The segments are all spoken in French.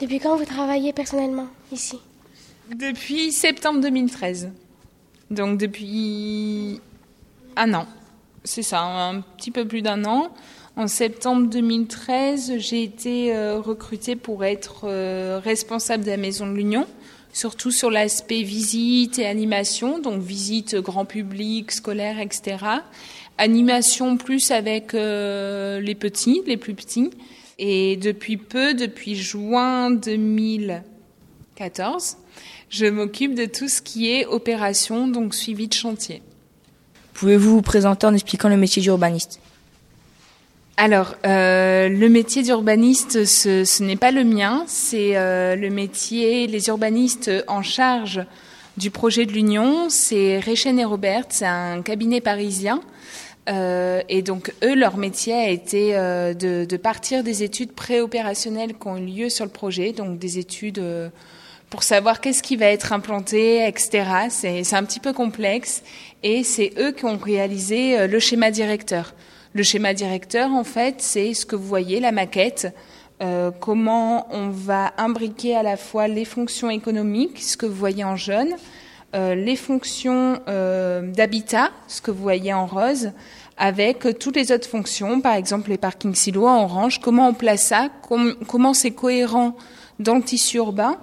Depuis quand vous travaillez personnellement ici? Depuis septembre 2013. Donc depuis un an. C'est ça, un petit peu plus d'un an. En septembre 2013, j'ai été euh, recrutée pour être euh, responsable de la Maison de l'Union, surtout sur l'aspect visite et animation, donc visite grand public, scolaire, etc. Animation plus avec euh, les petits, les plus petits. Et depuis peu, depuis juin 2014, je m'occupe de tout ce qui est opération, donc suivi de chantier. Pouvez-vous vous présenter en expliquant le métier d'urbaniste? Alors, euh, le métier d'urbaniste, ce, ce n'est pas le mien, c'est euh, le métier, les urbanistes en charge du projet de l'Union, c'est Réchen et Robert, c'est un cabinet parisien. Euh, et donc, eux, leur métier a été euh, de, partir des études préopérationnelles qui ont eu lieu sur le projet, donc des études euh, pour savoir qu'est-ce qui va être implanté, etc. C'est un petit peu complexe. Et c'est eux qui ont réalisé le schéma directeur. Le schéma directeur, en fait, c'est ce que vous voyez, la maquette, comment on va imbriquer à la fois les fonctions économiques, ce que vous voyez en jaune, les fonctions euh, d'habitat, ce que vous voyez en rose, avec toutes les autres fonctions, par exemple les parkings silos en orange, comment on place ça, com comment c'est cohérent dans le tissu urbain,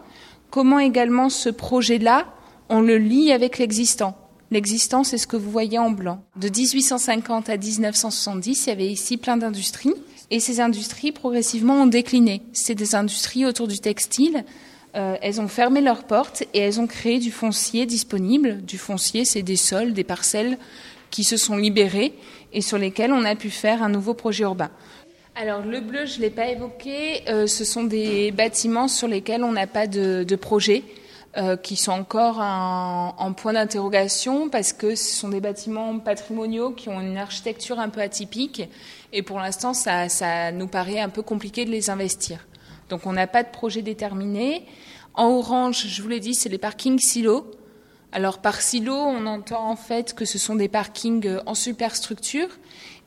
comment également ce projet-là, on le lie avec l'existant? L'existant, c'est ce que vous voyez en blanc. De 1850 à 1970, il y avait ici plein d'industries. Et ces industries, progressivement, ont décliné. C'est des industries autour du textile. Euh, elles ont fermé leurs portes et elles ont créé du foncier disponible. Du foncier, c'est des sols, des parcelles qui se sont libérées et sur lesquelles on a pu faire un nouveau projet urbain. Alors le bleu, je ne l'ai pas évoqué, euh, ce sont des bâtiments sur lesquels on n'a pas de, projet. Euh, qui sont encore en, en point d'interrogation parce que ce sont des bâtiments patrimoniaux qui ont une architecture un peu atypique et pour l'instant ça, ça nous paraît un peu compliqué de les investir. Donc on n'a pas de projet déterminé. En orange, je vous l'ai dit, c'est les parkings silos. Alors par silo, on entend en fait que ce sont des parkings en superstructure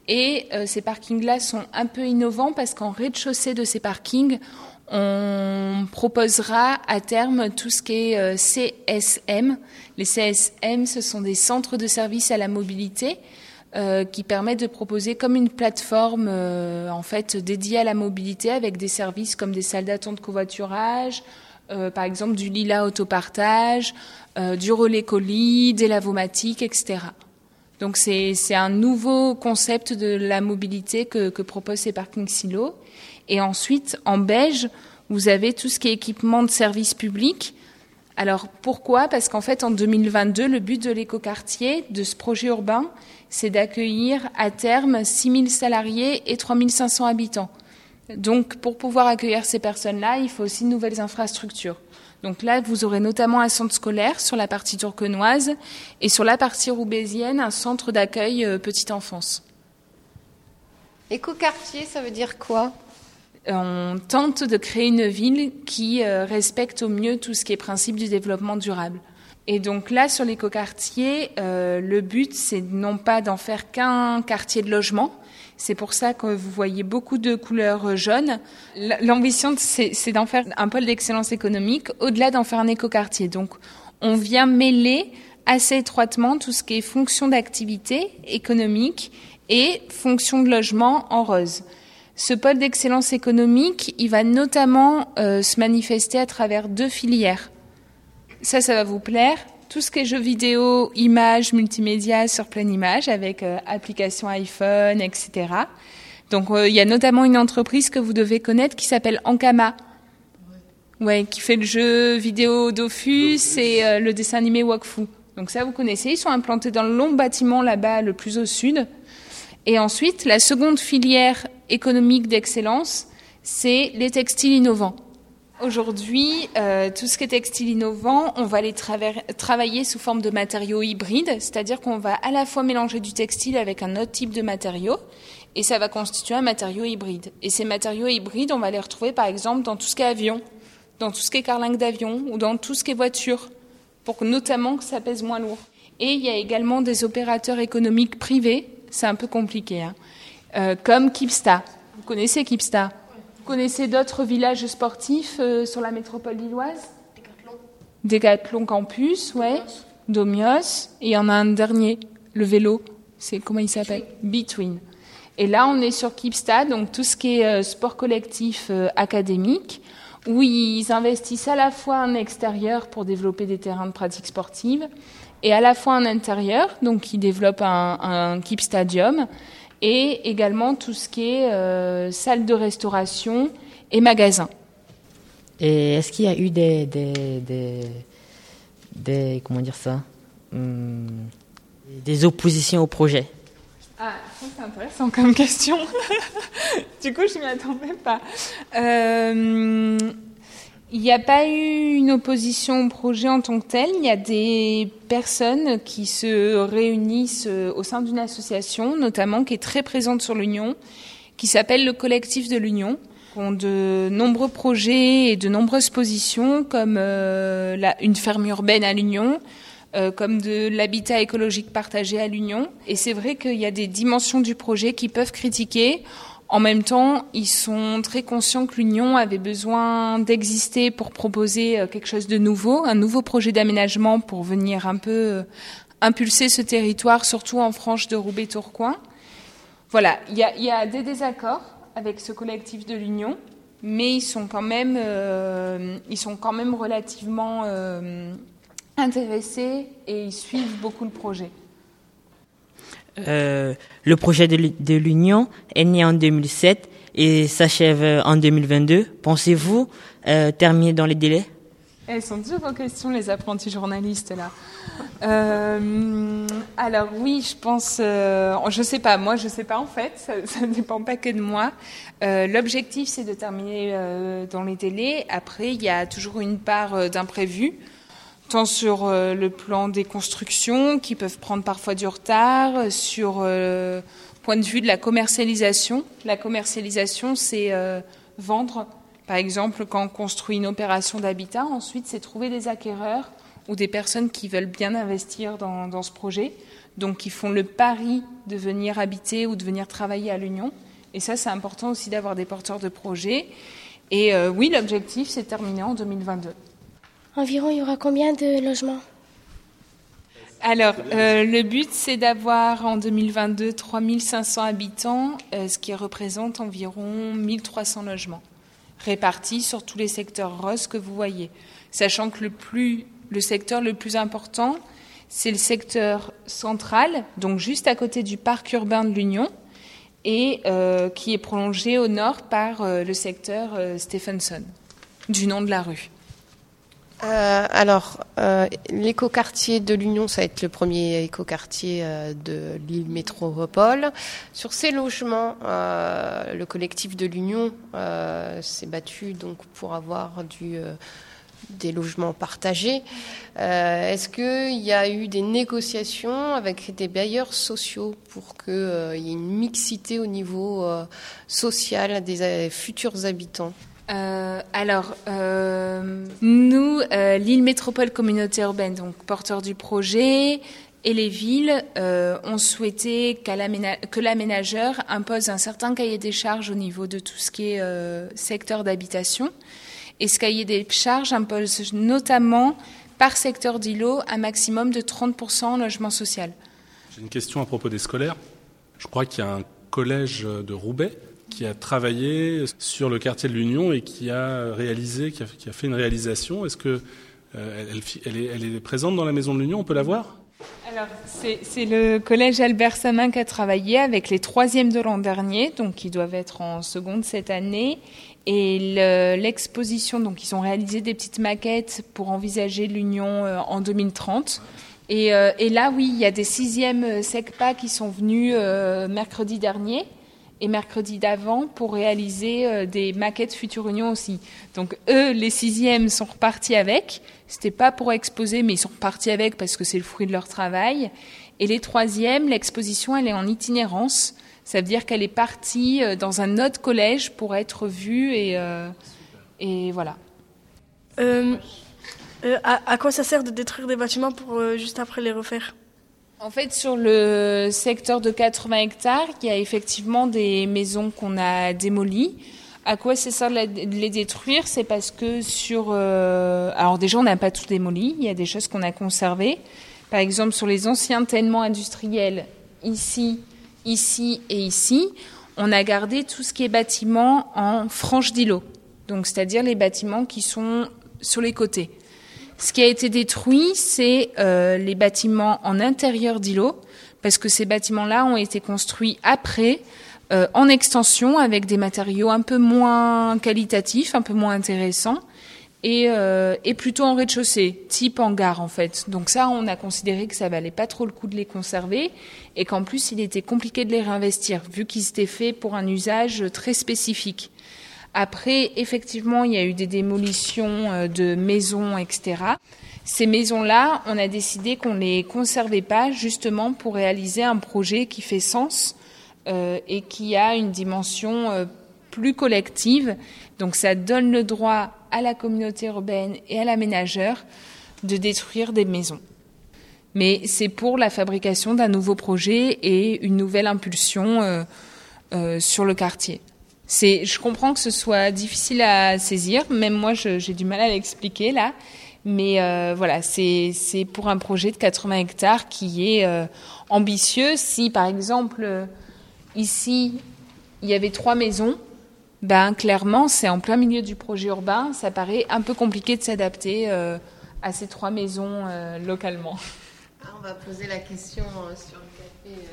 et euh, ces parkings-là sont un peu innovants parce qu'en rez-de-chaussée de ces parkings, on proposera à terme tout ce qui est euh, CSM. Les CSM, ce sont des centres de services à la mobilité euh, qui permettent de proposer comme une plateforme euh, en fait dédiée à la mobilité avec des services comme des salles d'attente covoiturage, euh, par exemple du Lila autopartage, euh, du relais colis, des lavomatiques, etc. Donc c'est un nouveau concept de la mobilité que, que proposent ces parkings silos. Et ensuite, en beige, vous avez tout ce qui est équipement de services publics. Alors pourquoi? Parce qu'en fait, en 2022, le but de l'écoquartier, de ce projet urbain, c'est d'accueillir à terme 6 000 salariés et 3 500 habitants. Donc pour pouvoir accueillir ces personnes-là, il faut aussi de nouvelles infrastructures. Donc là, vous aurez notamment un centre scolaire sur la partie tourquenoise et sur la partie roubaisienne, un centre d'accueil euh, petite enfance. Écoquartier, ça veut dire quoi? On tente de créer une ville qui euh, respecte au mieux tout ce qui est principe du développement durable. Et donc là, sur l'écoquartier, euh, le but, c'est non pas d'en faire qu'un quartier de logement. C'est pour ça que vous voyez beaucoup de couleurs jaunes. L'ambition, c'est d'en faire un pôle d'excellence économique, au-delà d'en faire un écoquartier. Donc, on vient mêler assez étroitement tout ce qui est fonction d'activité économique et fonction de logement en rose. Ce pôle d'excellence économique, il va notamment euh, se manifester à travers deux filières. Ça, ça va vous plaire. Tout ce qui est jeux vidéo, images, multimédia sur pleine image avec euh, application iPhone, etc. Donc, euh, il y a notamment une entreprise que vous devez connaître qui s'appelle Ankama. Ouais, qui fait le jeu vidéo Dofus, et euh, le dessin animé Wakfu. Donc ça, vous connaissez. Ils sont implantés dans le long bâtiment là-bas, le plus au sud. Et ensuite, la seconde filière économique d'excellence, c'est les textiles innovants. Aujourd'hui, euh, tout ce qui est textile innovant, on va les travailler sous forme de matériaux hybrides, c'est-à-dire qu'on va à la fois mélanger du textile avec un autre type de matériau, et ça va constituer un matériau hybride. Et ces matériaux hybrides, on va les retrouver par exemple dans tout ce qui est avion, dans tout ce qui est carlingue d'avion, ou dans tout ce qui est voiture, pour que, notamment que ça pèse moins lourd. Et il y a également des opérateurs économiques privés, c'est un peu compliqué, hein, euh, comme Kipsta. Vous connaissez Kipsta connaissez d'autres villages sportifs sur la métropole lilloise Décathlon Campus, ouais. Domios. Et il y en a un dernier, le vélo. C'est comment il s'appelle Between. Et là, on est sur Kipstad, donc tout ce qui est sport collectif académique, où ils investissent à la fois en extérieur pour développer des terrains de pratique sportive et à la fois en intérieur, donc ils développent un, un Keep Stadium et également tout ce qui est euh, salle de restauration et magasin. Et est-ce qu'il y a eu des, des, des, des comment dire ça, hum, des oppositions au projet? Ah, c'est intéressant comme question. du coup, je m'y attendais pas. Euh, il n'y a pas eu une opposition au projet en tant que tel. Il y a des personnes qui se réunissent euh, au sein d'une association, notamment qui est très présente sur l'Union, qui s'appelle le collectif de l'Union, qui ont de nombreux projets et de nombreuses positions, comme euh, une ferme urbaine à l'Union, euh, comme de l'habitat écologique partagé à l'Union. Et c'est vrai qu'il y a des dimensions du projet qui peuvent critiquer en même temps, ils sont très conscients que l'Union avait besoin d'exister pour proposer euh, quelque chose de nouveau, un nouveau projet d'aménagement pour venir un peu euh, impulser ce territoire, surtout en franche de Roubaix-Tourcoing. Voilà, il y a, des désaccords avec ce collectif de l'Union, mais ils sont quand même, euh, ils sont quand même relativement intéressés et ils suivent beaucoup le projet. Euh, le projet de l'Union est né en 2007 et s'achève en 2022. Pensez-vous euh, terminer dans les délais? Elles sont dures vos questions, les apprentis journalistes, là. Euh, alors oui, je pense, je sais pas, moi je sais pas en fait, ça ne dépend pas que de moi. L'objectif c'est de terminer dans les délais. Après, il y a toujours une part d'imprévu tant sur euh, le plan des constructions qui peuvent prendre parfois du retard, sur le euh, point de vue de la commercialisation. La commercialisation, c'est euh, vendre. Par exemple, quand on construit une opération d'habitat, ensuite, c'est trouver des acquéreurs ou des personnes qui veulent bien investir dans, ce projet, donc qui font le pari de venir habiter ou de venir travailler à l'Union. Et ça, c'est important aussi d'avoir des porteurs de projets. Et oui, l'objectif, c'est de terminer en 2022. Environ, il y aura combien de logements alors, euh, le but, c'est d'avoir en 2022 3500 habitants, euh, ce qui représente environ 1300 logements, répartis sur tous les secteurs roses que vous voyez. Sachant que le, plus, le secteur le plus important, c'est le secteur central, donc juste à côté du parc urbain de l'Union, et euh, qui est prolongé au nord par le secteur Stephenson, du nom de la rue. Euh, alors, euh, l'écoquartier de l'Union, ça va être le premier écoquartier euh, de l'île métropole. Sur ces logements, euh, le collectif de l'Union s'est battu donc pour avoir du, des logements partagés. Est-ce qu'il y a eu des négociations avec des bailleurs sociaux pour qu'il y ait une mixité au niveau social des futurs habitants? Euh, alors, euh, nous, euh, l'île métropole communauté urbaine, donc porteur du projet, et les villes ont souhaité que l'aménageur impose un certain cahier des charges au niveau de tout ce qui est secteur d'habitation. Et ce cahier des charges impose notamment par secteur d'îlot un maximum de 30% en logement social. J'ai une question à propos des scolaires. Je crois qu'il y a un collège de Roubaix qui a travaillé sur le quartier de l'Union et qui a réalisé, qui a, fait une réalisation. Est-ce que euh, elle, est, présente dans la maison de l'Union? On peut la voir? Alors, c'est le collège Albert Samin qui a travaillé avec les troisièmes de l'an dernier, donc qui doivent être en seconde cette année. Et l'exposition, donc ils ont réalisé des petites maquettes pour envisager l'Union euh, en 2030. Et, euh, et, là, oui, il y a des sixièmes SECPA qui sont venus mercredi dernier et mercredi d'avant pour réaliser euh, des maquettes Future Union aussi. Donc eux, les sixièmes sont repartis avec. C'était pas pour exposer, mais ils sont repartis avec parce que c'est le fruit de leur travail. Et les troisièmes, l'exposition, elle est en itinérance. Ça veut dire qu'elle est partie euh, dans un autre collège pour être vue et, euh, et voilà. à, à, quoi ça sert de détruire des bâtiments pour juste après les refaire? En fait, sur le secteur de 80 hectares, il y a effectivement des maisons qu'on a démolies. à quoi c'est ça de les détruire? C'est parce que sur... Euh, alors déjà, on n'a pas tout démoli, il y a des choses qu'on a conservées. Par exemple, sur les anciens tellement industriels, ici, ici et ici, on a gardé tout ce qui est bâtiment en frange d'îlot. Donc, c'est-à-dire les bâtiments qui sont sur les côtés. Ce qui a été détruit, c'est euh, les bâtiments en intérieur d'îlot, parce que ces bâtiments-là ont été construits après, euh, en extension, avec des matériaux un peu moins qualitatifs, un peu moins intéressants, et, euh, et plutôt en rez-de-chaussée, type hangar en fait. Donc ça, on a considéré que ça valait pas trop le coup de les conserver, et qu'en plus, il était compliqué de les réinvestir, vu qu'ils étaient faits pour un usage très spécifique. Après, effectivement, il y a eu des démolitions euh, de maisons, etc. Ces maisons-là, on a décidé qu'on ne les conservait pas justement pour réaliser un projet qui fait sens euh, et qui a une dimension euh, plus collective. Donc ça donne le droit à la communauté urbaine et à l'aménageur de détruire des maisons. Mais c'est pour la fabrication d'un nouveau projet et une nouvelle impulsion sur le quartier je comprends que ce soit difficile à saisir. Même moi, j'ai du mal à l'expliquer là. Mais euh, voilà, c'est pour un projet de 80 hectares qui est euh, ambitieux. Si par exemple ici il y avait trois maisons, ben clairement c'est en plein milieu du projet urbain. Ça paraît un peu compliqué de s'adapter euh, à ces trois maisons localement. Ah, on va poser la question sur le café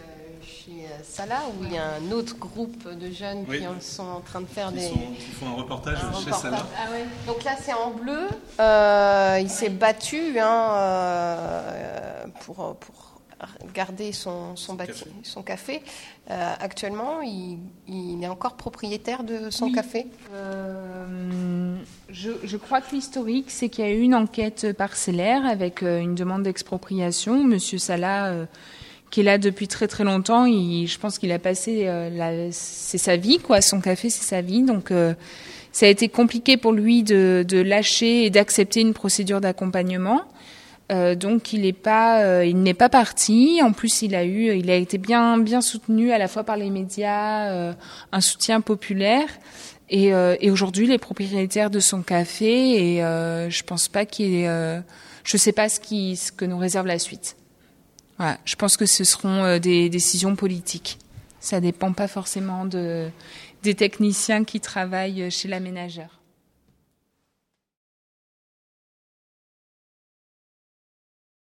Salah, où il y a un autre groupe de jeunes qui sont en train de faire des. Ils font un reportage chez Salah. Ah Donc là, c'est en bleu. Euh, il s'est battu hein, euh, pour, pour garder son, son, café. Son café. Euh, actuellement, il, il, est encore propriétaire de son café je, je, crois que l'historique, c'est qu'il y a eu une enquête parcellaire avec une demande d'expropriation. Monsieur Salah qui est là depuis très très longtemps. Il, je pense qu'il a passé, euh, c'est sa vie quoi, son café c'est sa vie. Donc euh, ça a été compliqué pour lui de, lâcher et d'accepter une procédure d'accompagnement. Euh, donc il n'est pas, il n'est pas parti. En plus, il a eu, il a été bien bien soutenu à la fois par les médias, un soutien populaire. Et, et aujourd'hui, les propriétaires de son café. Et je pense pas qu'il, je sais pas ce qui, ce que nous réserve la suite je pense que ce seront euh, des décisions politiques. Ça dépend pas forcément de, des techniciens qui travaillent chez l'aménageur.